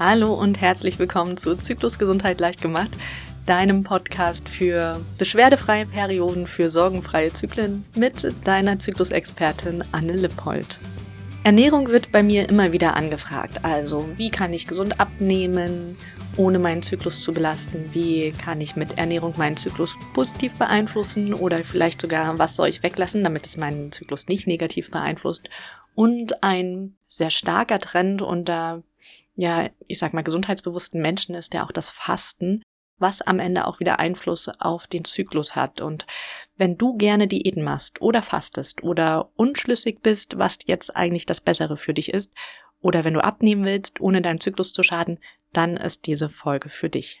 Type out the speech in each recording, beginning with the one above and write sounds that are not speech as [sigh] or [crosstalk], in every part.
Hallo und herzlich willkommen zu Zyklusgesundheit leicht gemacht, deinem Podcast für beschwerdefreie Perioden, für sorgenfreie Zyklen mit deiner Zyklusexpertin Anne Lippold. Ernährung wird bei mir immer wieder angefragt. Also, wie kann ich gesund abnehmen, ohne meinen Zyklus zu belasten? Wie kann ich mit Ernährung meinen Zyklus positiv beeinflussen? Oder vielleicht sogar, was soll ich weglassen, damit es meinen Zyklus nicht negativ beeinflusst? Und ein sehr starker Trend unter ja, ich sag mal, gesundheitsbewussten Menschen ist ja auch das Fasten, was am Ende auch wieder Einfluss auf den Zyklus hat. Und wenn du gerne Diäten machst oder fastest oder unschlüssig bist, was jetzt eigentlich das Bessere für dich ist, oder wenn du abnehmen willst, ohne deinem Zyklus zu schaden, dann ist diese Folge für dich.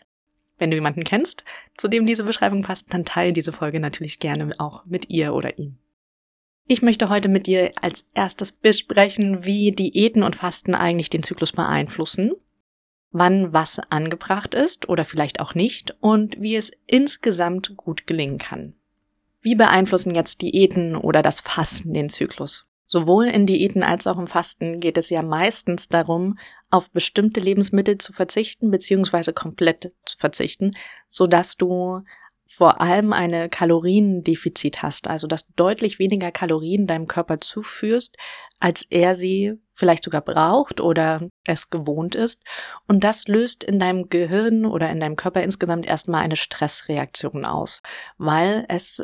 Wenn du jemanden kennst, zu dem diese Beschreibung passt, dann teile diese Folge natürlich gerne auch mit ihr oder ihm. Ich möchte heute mit dir als erstes besprechen, wie Diäten und Fasten eigentlich den Zyklus beeinflussen, wann was angebracht ist oder vielleicht auch nicht und wie es insgesamt gut gelingen kann. Wie beeinflussen jetzt Diäten oder das Fasten den Zyklus? Sowohl in Diäten als auch im Fasten geht es ja meistens darum, auf bestimmte Lebensmittel zu verzichten bzw. komplett zu verzichten, sodass du vor allem eine Kaloriendefizit hast, also dass du deutlich weniger Kalorien deinem Körper zuführst, als er sie vielleicht sogar braucht oder es gewohnt ist. Und das löst in deinem Gehirn oder in deinem Körper insgesamt erstmal eine Stressreaktion aus, weil es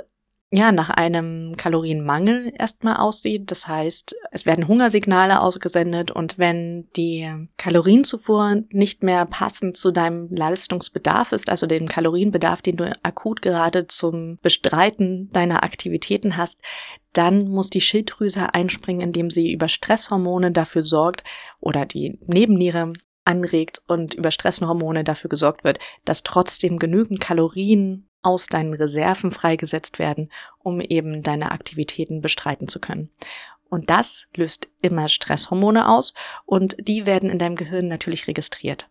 ja, nach einem Kalorienmangel erstmal aussieht. Das heißt, es werden Hungersignale ausgesendet und wenn die Kalorienzufuhr nicht mehr passend zu deinem Leistungsbedarf ist, also dem Kalorienbedarf, den du akut gerade zum Bestreiten deiner Aktivitäten hast, dann muss die Schilddrüse einspringen, indem sie über Stresshormone dafür sorgt oder die Nebenniere anregt und über Stresshormone dafür gesorgt wird, dass trotzdem genügend Kalorien aus deinen Reserven freigesetzt werden, um eben deine Aktivitäten bestreiten zu können. Und das löst immer Stresshormone aus und die werden in deinem Gehirn natürlich registriert.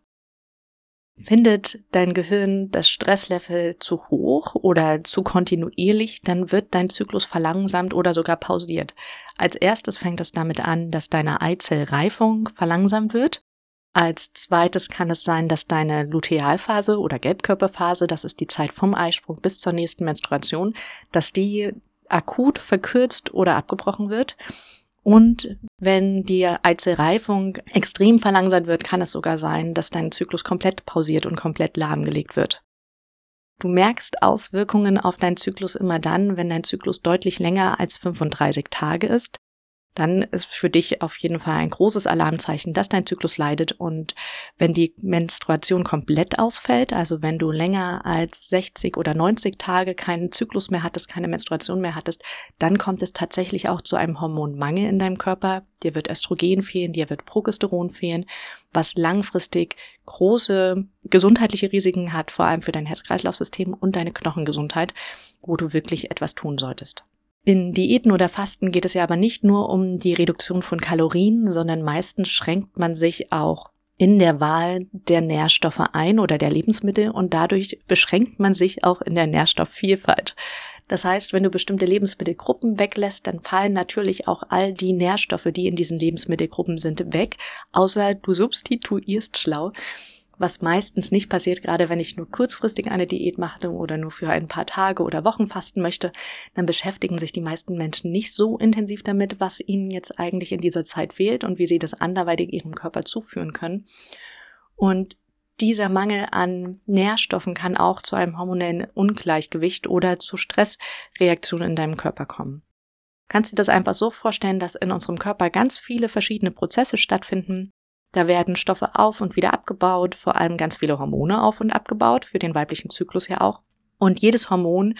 Findet dein Gehirn das Stresslevel zu hoch oder zu kontinuierlich, dann wird dein Zyklus verlangsamt oder sogar pausiert. Als erstes fängt es damit an, dass deine Eizellreifung verlangsamt wird als zweites kann es sein, dass deine Lutealphase oder Gelbkörperphase, das ist die Zeit vom Eisprung bis zur nächsten Menstruation, dass die akut verkürzt oder abgebrochen wird. Und wenn die Eizellreifung extrem verlangsamt wird, kann es sogar sein, dass dein Zyklus komplett pausiert und komplett lahmgelegt wird. Du merkst Auswirkungen auf deinen Zyklus immer dann, wenn dein Zyklus deutlich länger als 35 Tage ist dann ist für dich auf jeden Fall ein großes Alarmzeichen, dass dein Zyklus leidet. Und wenn die Menstruation komplett ausfällt, also wenn du länger als 60 oder 90 Tage keinen Zyklus mehr hattest, keine Menstruation mehr hattest, dann kommt es tatsächlich auch zu einem Hormonmangel in deinem Körper. Dir wird Östrogen fehlen, dir wird Progesteron fehlen, was langfristig große gesundheitliche Risiken hat, vor allem für dein Herz-Kreislauf-System und deine Knochengesundheit, wo du wirklich etwas tun solltest. In Diäten oder Fasten geht es ja aber nicht nur um die Reduktion von Kalorien, sondern meistens schränkt man sich auch in der Wahl der Nährstoffe ein oder der Lebensmittel und dadurch beschränkt man sich auch in der Nährstoffvielfalt. Das heißt, wenn du bestimmte Lebensmittelgruppen weglässt, dann fallen natürlich auch all die Nährstoffe, die in diesen Lebensmittelgruppen sind, weg, außer du substituierst schlau was meistens nicht passiert, gerade wenn ich nur kurzfristig eine Diät mache oder nur für ein paar Tage oder Wochen fasten möchte, dann beschäftigen sich die meisten Menschen nicht so intensiv damit, was ihnen jetzt eigentlich in dieser Zeit fehlt und wie sie das anderweitig ihrem Körper zuführen können. Und dieser Mangel an Nährstoffen kann auch zu einem hormonellen Ungleichgewicht oder zu Stressreaktionen in deinem Körper kommen. Kannst du dir das einfach so vorstellen, dass in unserem Körper ganz viele verschiedene Prozesse stattfinden, da werden Stoffe auf und wieder abgebaut, vor allem ganz viele Hormone auf und abgebaut, für den weiblichen Zyklus ja auch. Und jedes Hormon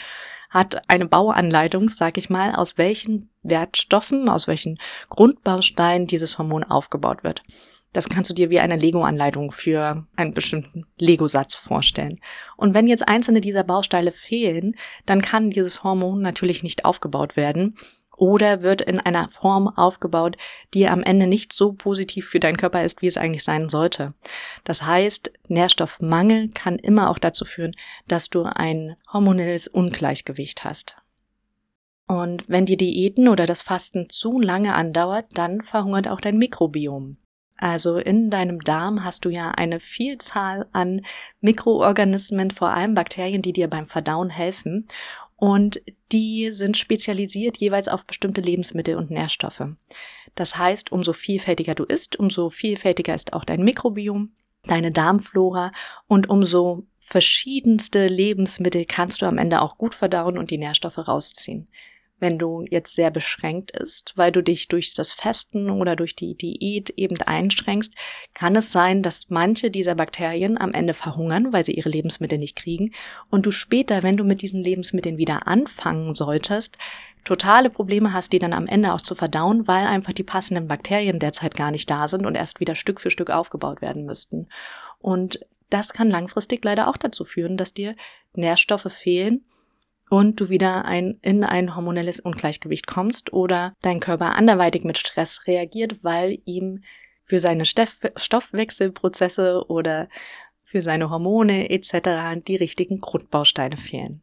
hat eine Bauanleitung, sag ich mal, aus welchen Wertstoffen, aus welchen Grundbausteinen dieses Hormon aufgebaut wird. Das kannst du dir wie eine Lego-Anleitung für einen bestimmten Lego-Satz vorstellen. Und wenn jetzt einzelne dieser Bausteine fehlen, dann kann dieses Hormon natürlich nicht aufgebaut werden oder wird in einer Form aufgebaut, die am Ende nicht so positiv für deinen Körper ist, wie es eigentlich sein sollte. Das heißt, Nährstoffmangel kann immer auch dazu führen, dass du ein hormonelles Ungleichgewicht hast. Und wenn die Diäten oder das Fasten zu lange andauert, dann verhungert auch dein Mikrobiom. Also in deinem Darm hast du ja eine Vielzahl an Mikroorganismen, vor allem Bakterien, die dir beim Verdauen helfen. Und die sind spezialisiert jeweils auf bestimmte Lebensmittel und Nährstoffe. Das heißt, umso vielfältiger du isst, umso vielfältiger ist auch dein Mikrobiom, deine Darmflora und umso verschiedenste Lebensmittel kannst du am Ende auch gut verdauen und die Nährstoffe rausziehen wenn du jetzt sehr beschränkt ist, weil du dich durch das Festen oder durch die Diät eben einschränkst, kann es sein, dass manche dieser Bakterien am Ende verhungern, weil sie ihre Lebensmittel nicht kriegen und du später, wenn du mit diesen Lebensmitteln wieder anfangen solltest, totale Probleme hast, die dann am Ende auch zu verdauen, weil einfach die passenden Bakterien derzeit gar nicht da sind und erst wieder Stück für Stück aufgebaut werden müssten. Und das kann langfristig leider auch dazu führen, dass dir Nährstoffe fehlen, und du wieder ein, in ein hormonelles Ungleichgewicht kommst oder dein Körper anderweitig mit Stress reagiert, weil ihm für seine Stoff Stoffwechselprozesse oder für seine Hormone etc. die richtigen Grundbausteine fehlen.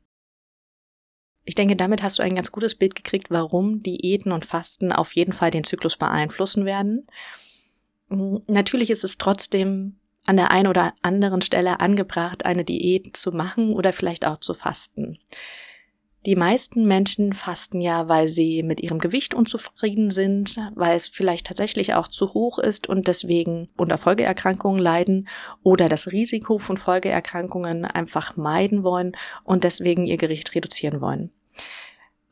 Ich denke, damit hast du ein ganz gutes Bild gekriegt, warum Diäten und Fasten auf jeden Fall den Zyklus beeinflussen werden. Natürlich ist es trotzdem an der einen oder anderen Stelle angebracht, eine Diät zu machen oder vielleicht auch zu fasten. Die meisten Menschen fasten ja, weil sie mit ihrem Gewicht unzufrieden sind, weil es vielleicht tatsächlich auch zu hoch ist und deswegen unter Folgeerkrankungen leiden oder das Risiko von Folgeerkrankungen einfach meiden wollen und deswegen ihr Gewicht reduzieren wollen.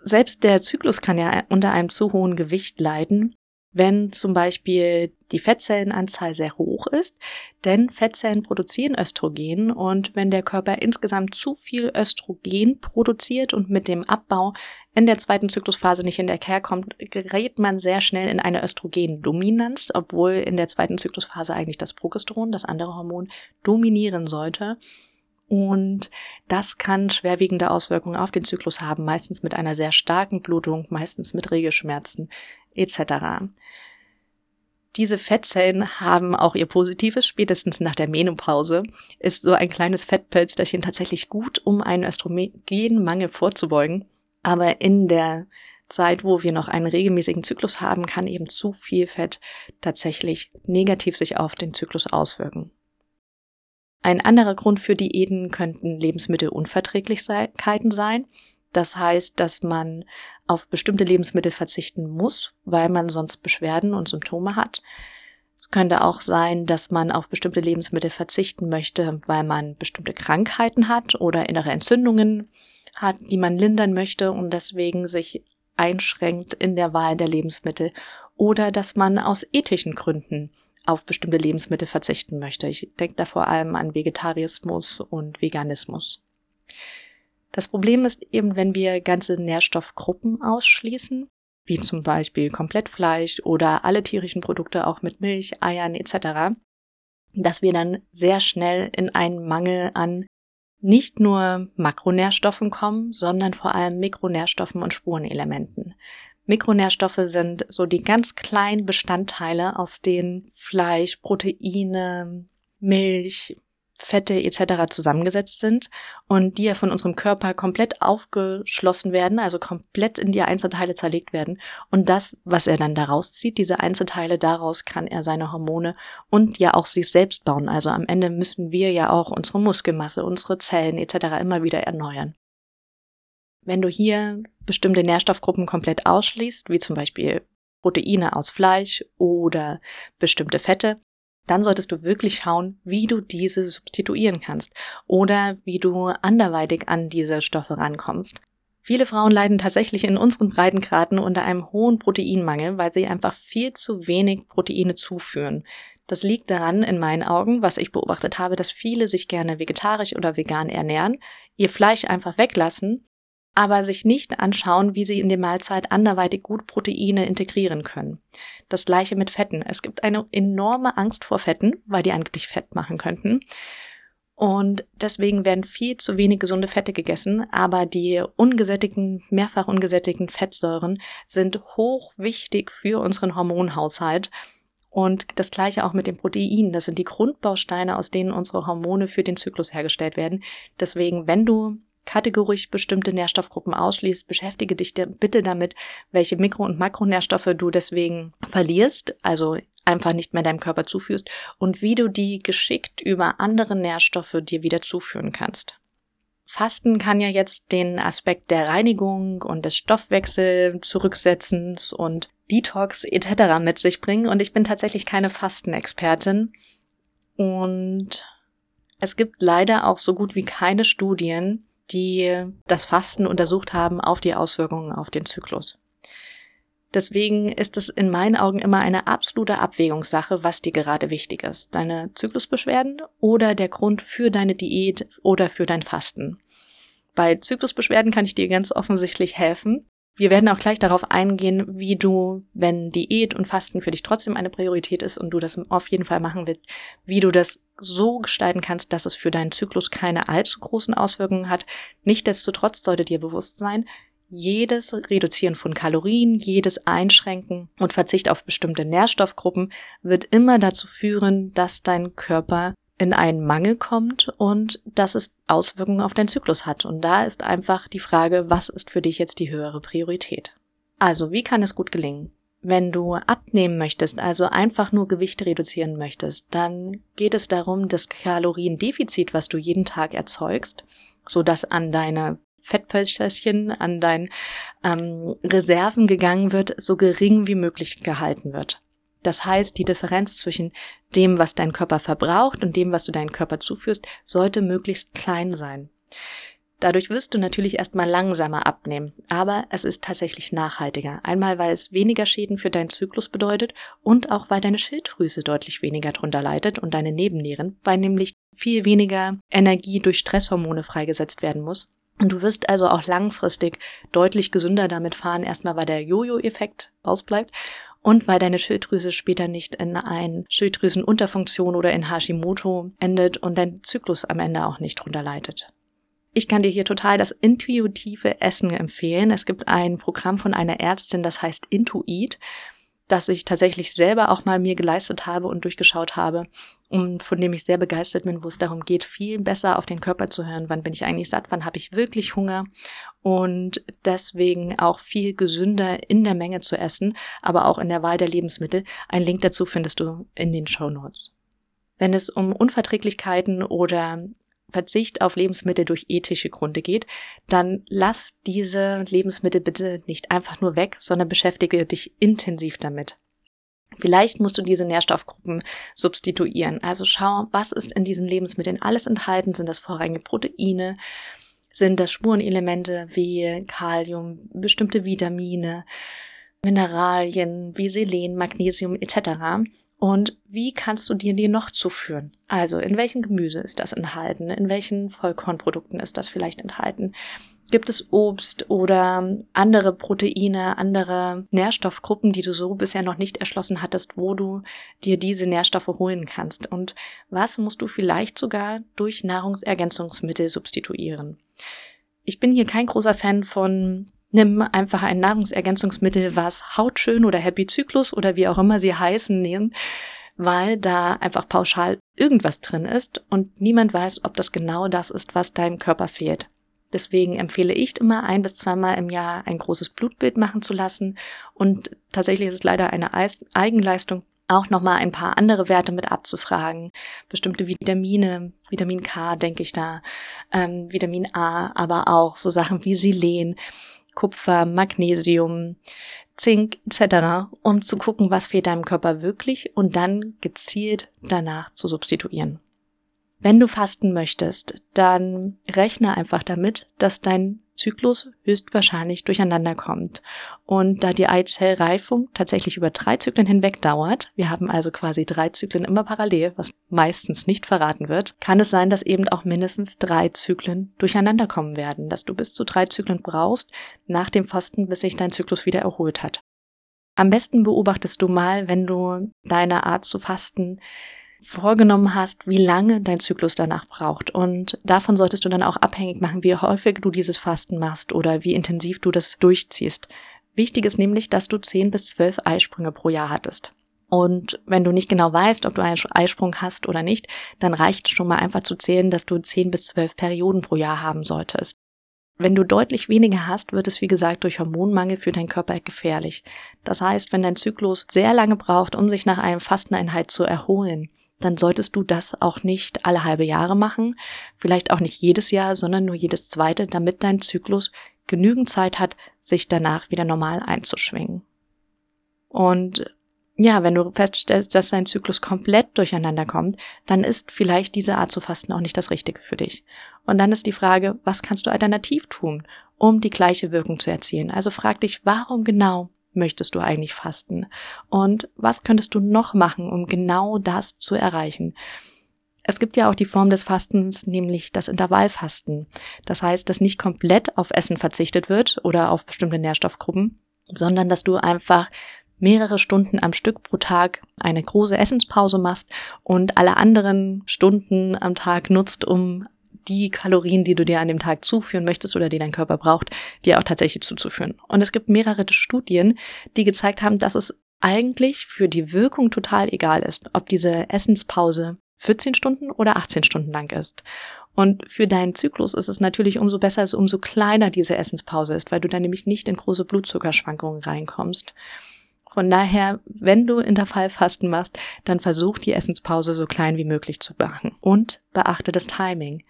Selbst der Zyklus kann ja unter einem zu hohen Gewicht leiden wenn zum Beispiel die Fettzellenanzahl sehr hoch ist, denn Fettzellen produzieren Östrogen und wenn der Körper insgesamt zu viel Östrogen produziert und mit dem Abbau in der zweiten Zyklusphase nicht hinterherkommt, gerät man sehr schnell in eine Östrogendominanz, obwohl in der zweiten Zyklusphase eigentlich das Progesteron, das andere Hormon, dominieren sollte. Und das kann schwerwiegende Auswirkungen auf den Zyklus haben, meistens mit einer sehr starken Blutung, meistens mit Regelschmerzen etc. Diese Fettzellen haben auch ihr Positives. Spätestens nach der Menopause ist so ein kleines Fettpölsterchen tatsächlich gut, um einen Östrogenmangel vorzubeugen. Aber in der Zeit, wo wir noch einen regelmäßigen Zyklus haben, kann eben zu viel Fett tatsächlich negativ sich auf den Zyklus auswirken. Ein anderer Grund für Diäten könnten Lebensmittelunverträglichkeiten sein. Das heißt, dass man auf bestimmte Lebensmittel verzichten muss, weil man sonst Beschwerden und Symptome hat. Es könnte auch sein, dass man auf bestimmte Lebensmittel verzichten möchte, weil man bestimmte Krankheiten hat oder innere Entzündungen hat, die man lindern möchte und deswegen sich einschränkt in der Wahl der Lebensmittel oder dass man aus ethischen Gründen auf bestimmte Lebensmittel verzichten möchte. Ich denke da vor allem an Vegetarismus und Veganismus. Das Problem ist eben, wenn wir ganze Nährstoffgruppen ausschließen, wie zum Beispiel Komplettfleisch oder alle tierischen Produkte auch mit Milch, Eiern etc., dass wir dann sehr schnell in einen Mangel an nicht nur Makronährstoffen kommen, sondern vor allem Mikronährstoffen und Spurenelementen. Mikronährstoffe sind so die ganz kleinen Bestandteile, aus denen Fleisch, Proteine, Milch, Fette etc. zusammengesetzt sind und die ja von unserem Körper komplett aufgeschlossen werden, also komplett in die Einzelteile zerlegt werden. Und das, was er dann daraus zieht, diese Einzelteile, daraus kann er seine Hormone und ja auch sich selbst bauen. Also am Ende müssen wir ja auch unsere Muskelmasse, unsere Zellen etc. immer wieder erneuern. Wenn du hier bestimmte Nährstoffgruppen komplett ausschließt, wie zum Beispiel Proteine aus Fleisch oder bestimmte Fette, dann solltest du wirklich schauen, wie du diese substituieren kannst oder wie du anderweitig an diese Stoffe rankommst. Viele Frauen leiden tatsächlich in unseren Breitengraden unter einem hohen Proteinmangel, weil sie einfach viel zu wenig Proteine zuführen. Das liegt daran, in meinen Augen, was ich beobachtet habe, dass viele sich gerne vegetarisch oder vegan ernähren, ihr Fleisch einfach weglassen aber sich nicht anschauen, wie sie in die Mahlzeit anderweitig gut Proteine integrieren können. Das gleiche mit Fetten. Es gibt eine enorme Angst vor Fetten, weil die angeblich Fett machen könnten. Und deswegen werden viel zu wenig gesunde Fette gegessen, aber die ungesättigten, mehrfach ungesättigten Fettsäuren sind hoch wichtig für unseren Hormonhaushalt. Und das gleiche auch mit den Proteinen. Das sind die Grundbausteine, aus denen unsere Hormone für den Zyklus hergestellt werden. Deswegen, wenn du kategorisch bestimmte Nährstoffgruppen ausschließt, beschäftige dich bitte damit, welche Mikro- und Makronährstoffe du deswegen verlierst. Also einfach nicht mehr deinem Körper zuführst und wie du die geschickt über andere Nährstoffe dir wieder zuführen kannst. Fasten kann ja jetzt den Aspekt der Reinigung und des Stoffwechsel-Zurücksetzens und Detox etc. mit sich bringen und ich bin tatsächlich keine Fastenexpertin und es gibt leider auch so gut wie keine Studien, die das Fasten untersucht haben auf die Auswirkungen auf den Zyklus. Deswegen ist es in meinen Augen immer eine absolute Abwägungssache, was dir gerade wichtig ist. Deine Zyklusbeschwerden oder der Grund für deine Diät oder für dein Fasten. Bei Zyklusbeschwerden kann ich dir ganz offensichtlich helfen. Wir werden auch gleich darauf eingehen, wie du, wenn Diät und Fasten für dich trotzdem eine Priorität ist und du das auf jeden Fall machen willst, wie du das so gestalten kannst, dass es für deinen Zyklus keine allzu großen Auswirkungen hat. Nichtsdestotrotz sollte dir bewusst sein, jedes Reduzieren von Kalorien, jedes Einschränken und Verzicht auf bestimmte Nährstoffgruppen wird immer dazu führen, dass dein Körper in einen Mangel kommt und dass es Auswirkungen auf deinen Zyklus hat. Und da ist einfach die Frage, was ist für dich jetzt die höhere Priorität? Also, wie kann es gut gelingen? Wenn du abnehmen möchtest, also einfach nur Gewicht reduzieren möchtest, dann geht es darum, das Kaloriendefizit, was du jeden Tag erzeugst, so dass an deine Fettpölsterchen, an deinen ähm, Reserven gegangen wird, so gering wie möglich gehalten wird. Das heißt, die Differenz zwischen dem, was dein Körper verbraucht und dem, was du deinem Körper zuführst, sollte möglichst klein sein. Dadurch wirst du natürlich erstmal langsamer abnehmen, aber es ist tatsächlich nachhaltiger. Einmal, weil es weniger Schäden für deinen Zyklus bedeutet und auch weil deine Schilddrüse deutlich weniger drunter leidet und deine Nebennieren, weil nämlich viel weniger Energie durch Stresshormone freigesetzt werden muss und du wirst also auch langfristig deutlich gesünder damit fahren, erstmal weil der Jojo-Effekt ausbleibt und weil deine Schilddrüse später nicht in ein Schilddrüsenunterfunktion oder in Hashimoto endet und dein Zyklus am Ende auch nicht drunter leidet. Ich kann dir hier total das intuitive Essen empfehlen. Es gibt ein Programm von einer Ärztin, das heißt Intuit das ich tatsächlich selber auch mal mir geleistet habe und durchgeschaut habe und von dem ich sehr begeistert bin, wo es darum geht, viel besser auf den Körper zu hören, wann bin ich eigentlich satt, wann habe ich wirklich Hunger und deswegen auch viel gesünder in der Menge zu essen, aber auch in der Wahl der Lebensmittel. Ein Link dazu findest du in den Show Notes. Wenn es um Unverträglichkeiten oder Verzicht auf Lebensmittel durch ethische Gründe geht, dann lass diese Lebensmittel bitte nicht einfach nur weg, sondern beschäftige dich intensiv damit. Vielleicht musst du diese Nährstoffgruppen substituieren. Also schau, was ist in diesen Lebensmitteln alles enthalten? Sind das vorrangige Proteine? Sind das Spurenelemente wie Kalium, bestimmte Vitamine? Mineralien wie Selen, Magnesium etc. Und wie kannst du dir die noch zuführen? Also in welchem Gemüse ist das enthalten? In welchen Vollkornprodukten ist das vielleicht enthalten? Gibt es Obst oder andere Proteine, andere Nährstoffgruppen, die du so bisher noch nicht erschlossen hattest, wo du dir diese Nährstoffe holen kannst? Und was musst du vielleicht sogar durch Nahrungsergänzungsmittel substituieren? Ich bin hier kein großer Fan von Nimm einfach ein Nahrungsergänzungsmittel, was Hautschön oder Happy Zyklus oder wie auch immer sie heißen, nehmen, weil da einfach pauschal irgendwas drin ist und niemand weiß, ob das genau das ist, was deinem Körper fehlt. Deswegen empfehle ich immer ein bis zweimal im Jahr ein großes Blutbild machen zu lassen und tatsächlich ist es leider eine Eigenleistung, auch nochmal ein paar andere Werte mit abzufragen. Bestimmte Vitamine, Vitamin K denke ich da, ähm, Vitamin A, aber auch so Sachen wie Selen Kupfer, Magnesium, Zink etc., um zu gucken, was fehlt deinem Körper wirklich und dann gezielt danach zu substituieren. Wenn du fasten möchtest, dann rechne einfach damit, dass dein Zyklus höchstwahrscheinlich durcheinander kommt. Und da die Eizellreifung tatsächlich über drei Zyklen hinweg dauert, wir haben also quasi drei Zyklen immer parallel, was meistens nicht verraten wird, kann es sein, dass eben auch mindestens drei Zyklen durcheinander kommen werden, dass du bis zu drei Zyklen brauchst nach dem Fasten, bis sich dein Zyklus wieder erholt hat. Am besten beobachtest du mal, wenn du deine Art zu fasten vorgenommen hast, wie lange dein Zyklus danach braucht. Und davon solltest du dann auch abhängig machen, wie häufig du dieses Fasten machst oder wie intensiv du das durchziehst. Wichtig ist nämlich, dass du 10 bis 12 Eisprünge pro Jahr hattest. Und wenn du nicht genau weißt, ob du einen Eisprung hast oder nicht, dann reicht es schon mal einfach zu zählen, dass du 10 bis 12 Perioden pro Jahr haben solltest. Wenn du deutlich weniger hast, wird es wie gesagt durch Hormonmangel für deinen Körper gefährlich. Das heißt, wenn dein Zyklus sehr lange braucht, um sich nach einem Fasteneinheit zu erholen, dann solltest du das auch nicht alle halbe Jahre machen, vielleicht auch nicht jedes Jahr, sondern nur jedes zweite, damit dein Zyklus genügend Zeit hat, sich danach wieder normal einzuschwingen. Und ja, wenn du feststellst, dass dein Zyklus komplett durcheinander kommt, dann ist vielleicht diese Art zu fasten auch nicht das Richtige für dich. Und dann ist die Frage, was kannst du alternativ tun, um die gleiche Wirkung zu erzielen? Also frag dich, warum genau möchtest du eigentlich fasten? Und was könntest du noch machen, um genau das zu erreichen? Es gibt ja auch die Form des Fastens, nämlich das Intervallfasten. Das heißt, dass nicht komplett auf Essen verzichtet wird oder auf bestimmte Nährstoffgruppen, sondern dass du einfach mehrere Stunden am Stück pro Tag eine große Essenspause machst und alle anderen Stunden am Tag nutzt, um die Kalorien, die du dir an dem Tag zuführen möchtest oder die dein Körper braucht, dir auch tatsächlich zuzuführen. Und es gibt mehrere Studien, die gezeigt haben, dass es eigentlich für die Wirkung total egal ist, ob diese Essenspause 14 Stunden oder 18 Stunden lang ist. Und für deinen Zyklus ist es natürlich umso besser, umso kleiner diese Essenspause ist, weil du dann nämlich nicht in große Blutzuckerschwankungen reinkommst. Von daher, wenn du Intervallfasten machst, dann versuch die Essenspause so klein wie möglich zu machen und beachte das Timing.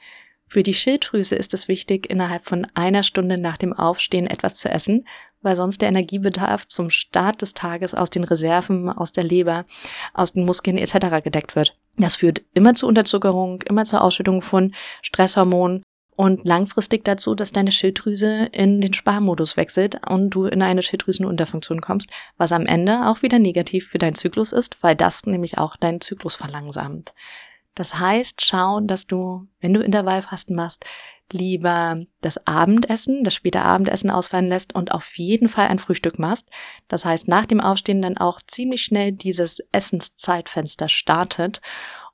Für die Schilddrüse ist es wichtig, innerhalb von einer Stunde nach dem Aufstehen etwas zu essen, weil sonst der Energiebedarf zum Start des Tages aus den Reserven, aus der Leber, aus den Muskeln etc. gedeckt wird. Das führt immer zu Unterzuckerung, immer zur Ausschüttung von Stresshormonen und langfristig dazu, dass deine Schilddrüse in den Sparmodus wechselt und du in eine Schilddrüsenunterfunktion kommst, was am Ende auch wieder negativ für deinen Zyklus ist, weil das nämlich auch deinen Zyklus verlangsamt. Das heißt, schau, dass du, wenn du Intervallfasten machst, lieber das Abendessen, das späte Abendessen ausfallen lässt und auf jeden Fall ein Frühstück machst. Das heißt, nach dem Aufstehen dann auch ziemlich schnell dieses Essenszeitfenster startet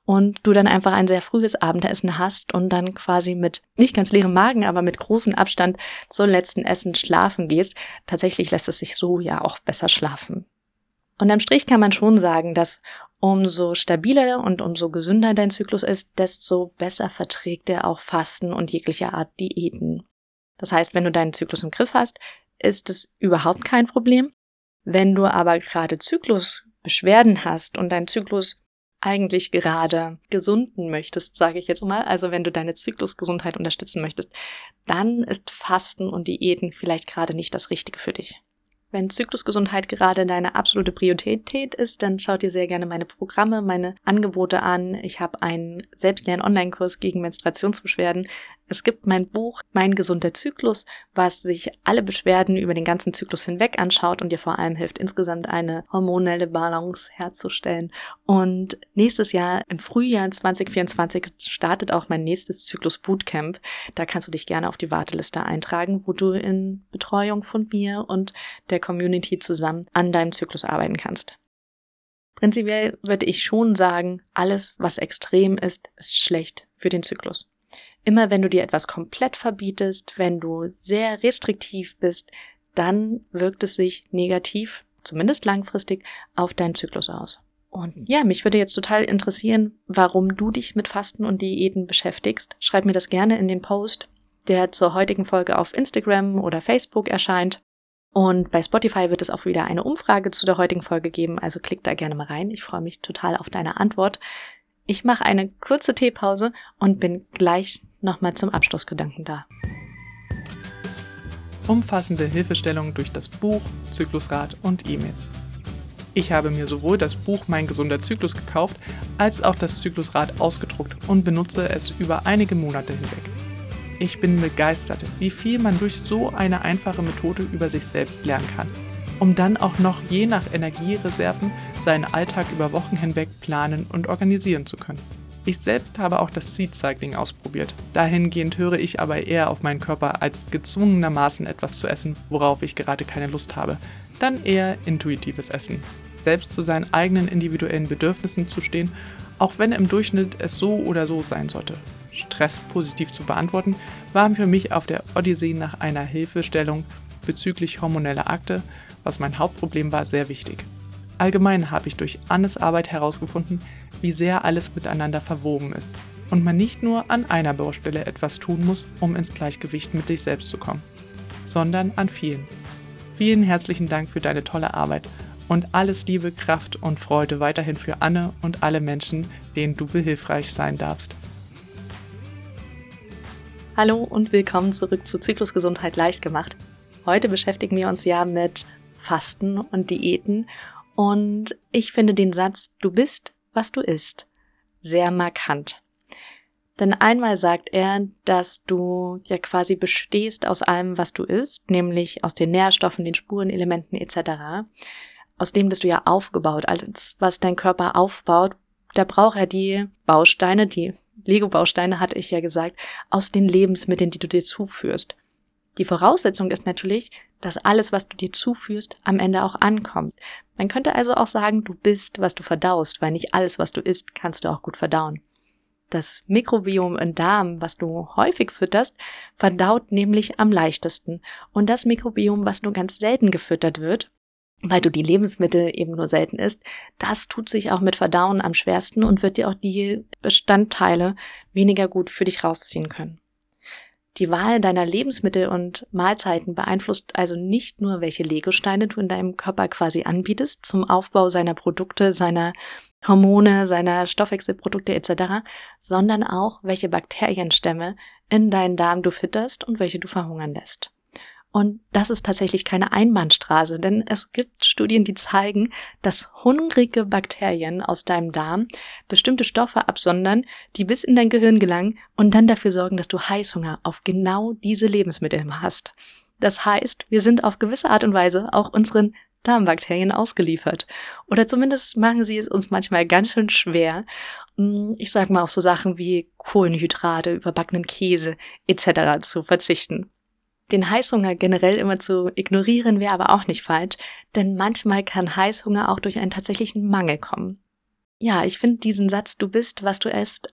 und du dann einfach ein sehr frühes Abendessen hast und dann quasi mit nicht ganz leerem Magen, aber mit großem Abstand zum letzten Essen schlafen gehst. Tatsächlich lässt es sich so ja auch besser schlafen. Und am Strich kann man schon sagen, dass umso stabiler und umso gesünder dein Zyklus ist, desto besser verträgt er auch Fasten und jegliche Art Diäten. Das heißt, wenn du deinen Zyklus im Griff hast, ist es überhaupt kein Problem. Wenn du aber gerade Zyklusbeschwerden hast und dein Zyklus eigentlich gerade gesunden möchtest, sage ich jetzt mal, also wenn du deine Zyklusgesundheit unterstützen möchtest, dann ist Fasten und Diäten vielleicht gerade nicht das Richtige für dich. Wenn Zyklusgesundheit gerade deine absolute Priorität ist, dann schaut dir sehr gerne meine Programme, meine Angebote an. Ich habe einen Selbstlern-Online-Kurs gegen Menstruationsbeschwerden, es gibt mein Buch Mein gesunder Zyklus, was sich alle Beschwerden über den ganzen Zyklus hinweg anschaut und dir vor allem hilft, insgesamt eine hormonelle Balance herzustellen. Und nächstes Jahr, im Frühjahr 2024, startet auch mein nächstes Zyklus Bootcamp. Da kannst du dich gerne auf die Warteliste eintragen, wo du in Betreuung von mir und der Community zusammen an deinem Zyklus arbeiten kannst. Prinzipiell würde ich schon sagen, alles, was extrem ist, ist schlecht für den Zyklus. Immer wenn du dir etwas komplett verbietest, wenn du sehr restriktiv bist, dann wirkt es sich negativ, zumindest langfristig, auf deinen Zyklus aus. Und ja, mich würde jetzt total interessieren, warum du dich mit Fasten und Diäten beschäftigst. Schreib mir das gerne in den Post, der zur heutigen Folge auf Instagram oder Facebook erscheint. Und bei Spotify wird es auch wieder eine Umfrage zu der heutigen Folge geben, also klick da gerne mal rein. Ich freue mich total auf deine Antwort. Ich mache eine kurze Teepause und bin gleich nochmal zum Abschlussgedanken da. Umfassende Hilfestellung durch das Buch, Zyklusrat und E-Mails. Ich habe mir sowohl das Buch Mein gesunder Zyklus gekauft, als auch das Zyklusrad ausgedruckt und benutze es über einige Monate hinweg. Ich bin begeistert, wie viel man durch so eine einfache Methode über sich selbst lernen kann um dann auch noch je nach Energiereserven seinen Alltag über Wochen hinweg planen und organisieren zu können. Ich selbst habe auch das Seed Cycling ausprobiert. Dahingehend höre ich aber eher auf meinen Körper, als gezwungenermaßen etwas zu essen, worauf ich gerade keine Lust habe. Dann eher intuitives Essen. Selbst zu seinen eigenen individuellen Bedürfnissen zu stehen, auch wenn im Durchschnitt es so oder so sein sollte. Stress positiv zu beantworten, war für mich auf der Odyssee nach einer Hilfestellung bezüglich hormoneller Akte was mein Hauptproblem war, sehr wichtig. Allgemein habe ich durch Annes Arbeit herausgefunden, wie sehr alles miteinander verwoben ist und man nicht nur an einer Baustelle etwas tun muss, um ins Gleichgewicht mit sich selbst zu kommen, sondern an vielen. Vielen herzlichen Dank für deine tolle Arbeit und alles Liebe, Kraft und Freude weiterhin für Anne und alle Menschen, denen du behilfreich sein darfst. Hallo und willkommen zurück zu Zyklusgesundheit leicht gemacht. Heute beschäftigen wir uns ja mit Fasten und Diäten und ich finde den Satz, du bist, was du isst, sehr markant. Denn einmal sagt er, dass du ja quasi bestehst aus allem, was du isst, nämlich aus den Nährstoffen, den Spurenelementen etc. Aus dem bist du ja aufgebaut. Alles, was dein Körper aufbaut, da braucht er die Bausteine, die Lego-Bausteine, hatte ich ja gesagt, aus den Lebensmitteln, die du dir zuführst. Die Voraussetzung ist natürlich, dass alles, was du dir zuführst, am Ende auch ankommt. Man könnte also auch sagen, du bist, was du verdaust, weil nicht alles, was du isst, kannst du auch gut verdauen. Das Mikrobiom im Darm, was du häufig fütterst, verdaut nämlich am leichtesten. Und das Mikrobiom, was nur ganz selten gefüttert wird, weil du die Lebensmittel eben nur selten isst, das tut sich auch mit Verdauen am schwersten und wird dir auch die Bestandteile weniger gut für dich rausziehen können. Die Wahl deiner Lebensmittel und Mahlzeiten beeinflusst also nicht nur, welche Legosteine du in deinem Körper quasi anbietest zum Aufbau seiner Produkte, seiner Hormone, seiner Stoffwechselprodukte etc., sondern auch, welche Bakterienstämme in deinen Darm du fütterst und welche du verhungern lässt. Und das ist tatsächlich keine Einbahnstraße, denn es gibt Studien, die zeigen, dass hungrige Bakterien aus deinem Darm bestimmte Stoffe absondern, die bis in dein Gehirn gelangen und dann dafür sorgen, dass du Heißhunger auf genau diese Lebensmittel hast. Das heißt, wir sind auf gewisse Art und Weise auch unseren Darmbakterien ausgeliefert. Oder zumindest machen sie es uns manchmal ganz schön schwer. Hm, ich sag mal auf so Sachen wie Kohlenhydrate, überbackenen Käse etc. zu verzichten. Den Heißhunger generell immer zu ignorieren wäre aber auch nicht falsch, denn manchmal kann Heißhunger auch durch einen tatsächlichen Mangel kommen. Ja, ich finde diesen Satz, du bist, was du isst,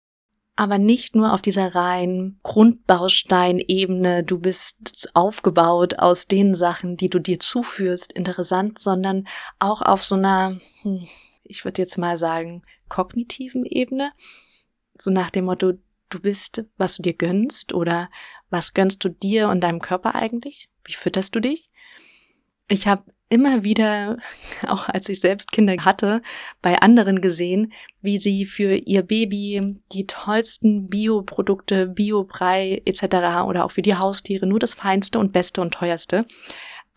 aber nicht nur auf dieser reinen Grundbausteinebene, du bist aufgebaut aus den Sachen, die du dir zuführst, interessant, sondern auch auf so einer, hm, ich würde jetzt mal sagen, kognitiven Ebene. So nach dem Motto, du bist, was du dir gönnst oder was gönnst du dir und deinem Körper eigentlich? Wie fütterst du dich? Ich habe immer wieder, [laughs] auch als ich selbst Kinder hatte, bei anderen gesehen, wie sie für ihr Baby die tollsten Bioprodukte, Biobrei etc. oder auch für die Haustiere nur das Feinste und Beste und Teuerste.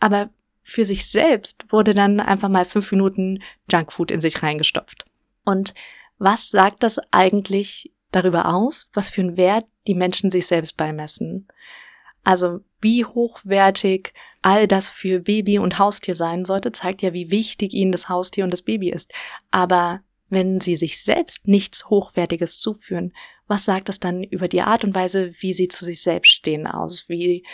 Aber für sich selbst wurde dann einfach mal fünf Minuten Junkfood in sich reingestopft. Und was sagt das eigentlich darüber aus, was für einen Wert die Menschen sich selbst beimessen. Also wie hochwertig all das für Baby und Haustier sein sollte, zeigt ja, wie wichtig ihnen das Haustier und das Baby ist. Aber wenn sie sich selbst nichts Hochwertiges zuführen, was sagt das dann über die Art und Weise, wie sie zu sich selbst stehen aus, wie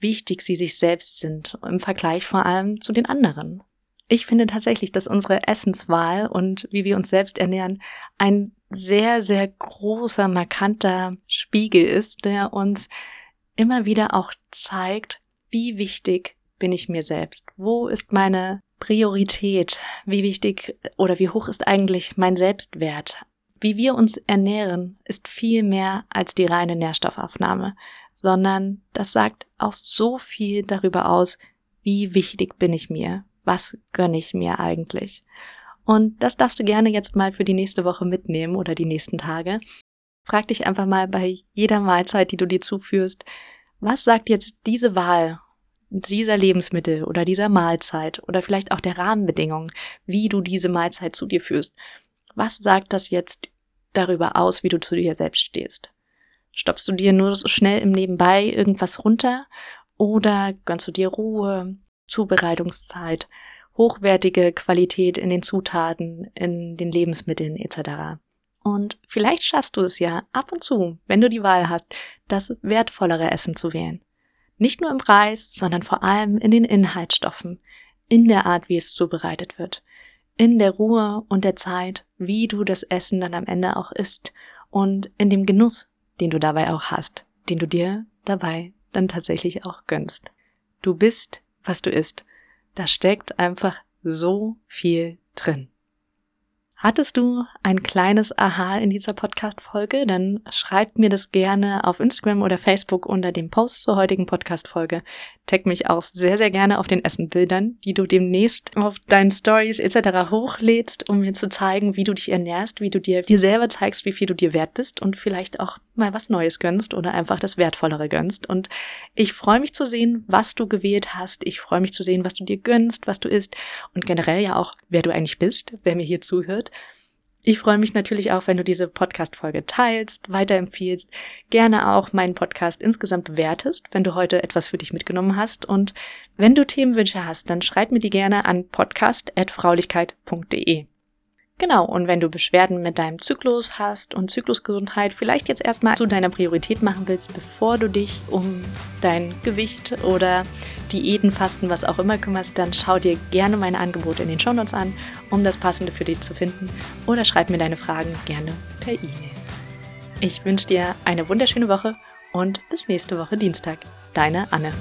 wichtig sie sich selbst sind, im Vergleich vor allem zu den anderen? Ich finde tatsächlich, dass unsere Essenswahl und wie wir uns selbst ernähren ein sehr, sehr großer, markanter Spiegel ist, der uns immer wieder auch zeigt, wie wichtig bin ich mir selbst? Wo ist meine Priorität? Wie wichtig oder wie hoch ist eigentlich mein Selbstwert? Wie wir uns ernähren, ist viel mehr als die reine Nährstoffaufnahme, sondern das sagt auch so viel darüber aus, wie wichtig bin ich mir? Was gönne ich mir eigentlich? Und das darfst du gerne jetzt mal für die nächste Woche mitnehmen oder die nächsten Tage. Frag dich einfach mal bei jeder Mahlzeit, die du dir zuführst, was sagt jetzt diese Wahl dieser Lebensmittel oder dieser Mahlzeit oder vielleicht auch der Rahmenbedingungen, wie du diese Mahlzeit zu dir führst? Was sagt das jetzt darüber aus, wie du zu dir selbst stehst? Stopfst du dir nur so schnell im Nebenbei irgendwas runter oder gönnst du dir Ruhe, Zubereitungszeit, hochwertige Qualität in den Zutaten, in den Lebensmitteln etc. Und vielleicht schaffst du es ja ab und zu, wenn du die Wahl hast, das wertvollere Essen zu wählen. Nicht nur im Preis, sondern vor allem in den Inhaltsstoffen, in der Art, wie es zubereitet wird, in der Ruhe und der Zeit, wie du das Essen dann am Ende auch isst und in dem Genuss, den du dabei auch hast, den du dir dabei dann tatsächlich auch gönnst. Du bist, was du isst da steckt einfach so viel drin. Hattest du ein kleines Aha in dieser Podcast-Folge? Dann schreib mir das gerne auf Instagram oder Facebook unter dem Post zur heutigen Podcast-Folge. Tag mich auch sehr, sehr gerne auf den Essenbildern, die du demnächst auf deinen Stories etc. hochlädst, um mir zu zeigen, wie du dich ernährst, wie du dir, dir selber zeigst, wie viel du dir wert bist und vielleicht auch mal was Neues gönnst oder einfach das Wertvollere gönnst. Und ich freue mich zu sehen, was du gewählt hast. Ich freue mich zu sehen, was du dir gönnst, was du isst und generell ja auch, wer du eigentlich bist, wer mir hier zuhört. Ich freue mich natürlich auch, wenn du diese Podcast-Folge teilst, weiterempfiehlst, gerne auch meinen Podcast insgesamt bewertest, wenn du heute etwas für dich mitgenommen hast. Und wenn du Themenwünsche hast, dann schreib mir die gerne an podcast.fraulichkeit.de. Genau, und wenn du Beschwerden mit deinem Zyklus hast und Zyklusgesundheit vielleicht jetzt erstmal zu deiner Priorität machen willst, bevor du dich um dein Gewicht oder Diäten, Fasten, was auch immer kümmerst, dann schau dir gerne meine Angebote in den Shownotes an, um das Passende für dich zu finden oder schreib mir deine Fragen gerne per E-Mail. Ich wünsche dir eine wunderschöne Woche und bis nächste Woche Dienstag. Deine Anne.